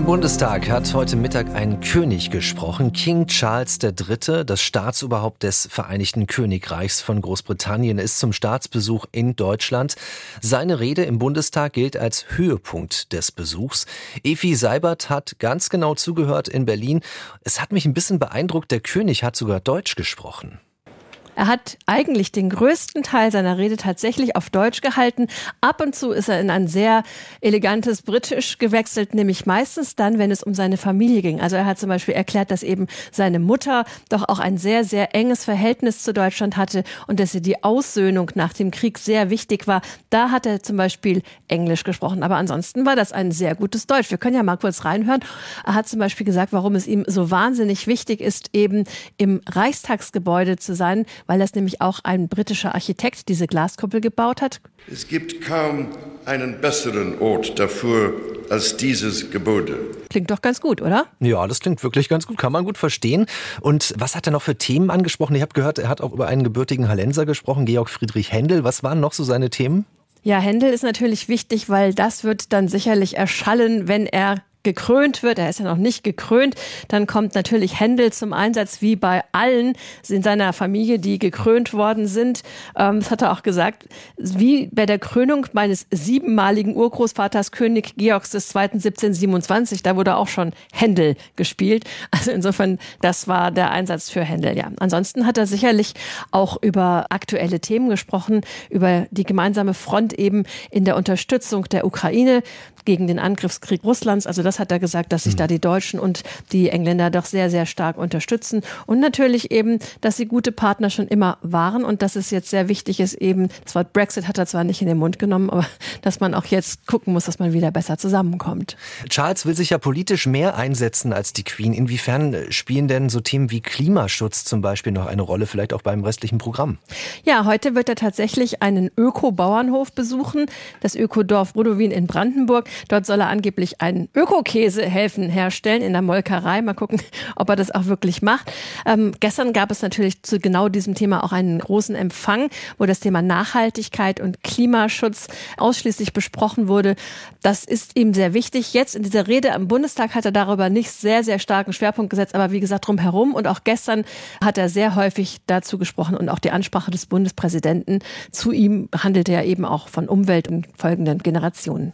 Im Bundestag hat heute Mittag ein König gesprochen, King Charles III., das Staatsoberhaupt des Vereinigten Königreichs von Großbritannien, ist zum Staatsbesuch in Deutschland. Seine Rede im Bundestag gilt als Höhepunkt des Besuchs. Efi Seibert hat ganz genau zugehört in Berlin. Es hat mich ein bisschen beeindruckt, der König hat sogar Deutsch gesprochen. Er hat eigentlich den größten Teil seiner Rede tatsächlich auf Deutsch gehalten. Ab und zu ist er in ein sehr elegantes Britisch gewechselt, nämlich meistens dann, wenn es um seine Familie ging. Also er hat zum Beispiel erklärt, dass eben seine Mutter doch auch ein sehr, sehr enges Verhältnis zu Deutschland hatte und dass ihr die Aussöhnung nach dem Krieg sehr wichtig war. Da hat er zum Beispiel Englisch gesprochen. Aber ansonsten war das ein sehr gutes Deutsch. Wir können ja mal kurz reinhören. Er hat zum Beispiel gesagt, warum es ihm so wahnsinnig wichtig ist, eben im Reichstagsgebäude zu sein, weil das nämlich auch ein britischer Architekt diese Glaskuppel gebaut hat. Es gibt kaum einen besseren Ort dafür als dieses Gebäude. Klingt doch ganz gut, oder? Ja, das klingt wirklich ganz gut, kann man gut verstehen. Und was hat er noch für Themen angesprochen? Ich habe gehört, er hat auch über einen gebürtigen Hallenser gesprochen, Georg Friedrich Händel. Was waren noch so seine Themen? Ja, Händel ist natürlich wichtig, weil das wird dann sicherlich erschallen, wenn er gekrönt wird, er ist ja noch nicht gekrönt, dann kommt natürlich Händel zum Einsatz, wie bei allen in seiner Familie, die gekrönt worden sind. Ähm, das hat er auch gesagt, wie bei der Krönung meines siebenmaligen Urgroßvaters König Georgs II. 1727, da wurde auch schon Händel gespielt. Also insofern, das war der Einsatz für Händel, ja. Ansonsten hat er sicherlich auch über aktuelle Themen gesprochen, über die gemeinsame Front eben in der Unterstützung der Ukraine gegen den Angriffskrieg Russlands. Also das hat er gesagt, dass sich da die Deutschen und die Engländer doch sehr, sehr stark unterstützen. Und natürlich eben, dass sie gute Partner schon immer waren und dass es jetzt sehr wichtig ist, eben, das Wort Brexit hat er zwar nicht in den Mund genommen, aber dass man auch jetzt gucken muss, dass man wieder besser zusammenkommt. Charles will sich ja politisch mehr einsetzen als die Queen. Inwiefern spielen denn so Themen wie Klimaschutz zum Beispiel noch eine Rolle, vielleicht auch beim restlichen Programm? Ja, heute wird er tatsächlich einen Öko-Bauernhof besuchen, das Ökodorf Brudowin in Brandenburg. Dort soll er angeblich einen Ökokäsehäfen herstellen in der Molkerei. Mal gucken, ob er das auch wirklich macht. Ähm, gestern gab es natürlich zu genau diesem Thema auch einen großen Empfang, wo das Thema Nachhaltigkeit und Klimaschutz ausschließlich besprochen wurde. Das ist ihm sehr wichtig. Jetzt in dieser Rede am Bundestag hat er darüber nicht sehr, sehr starken Schwerpunkt gesetzt, aber wie gesagt, drumherum. Und auch gestern hat er sehr häufig dazu gesprochen und auch die Ansprache des Bundespräsidenten zu ihm handelte ja eben auch von Umwelt und folgenden Generationen.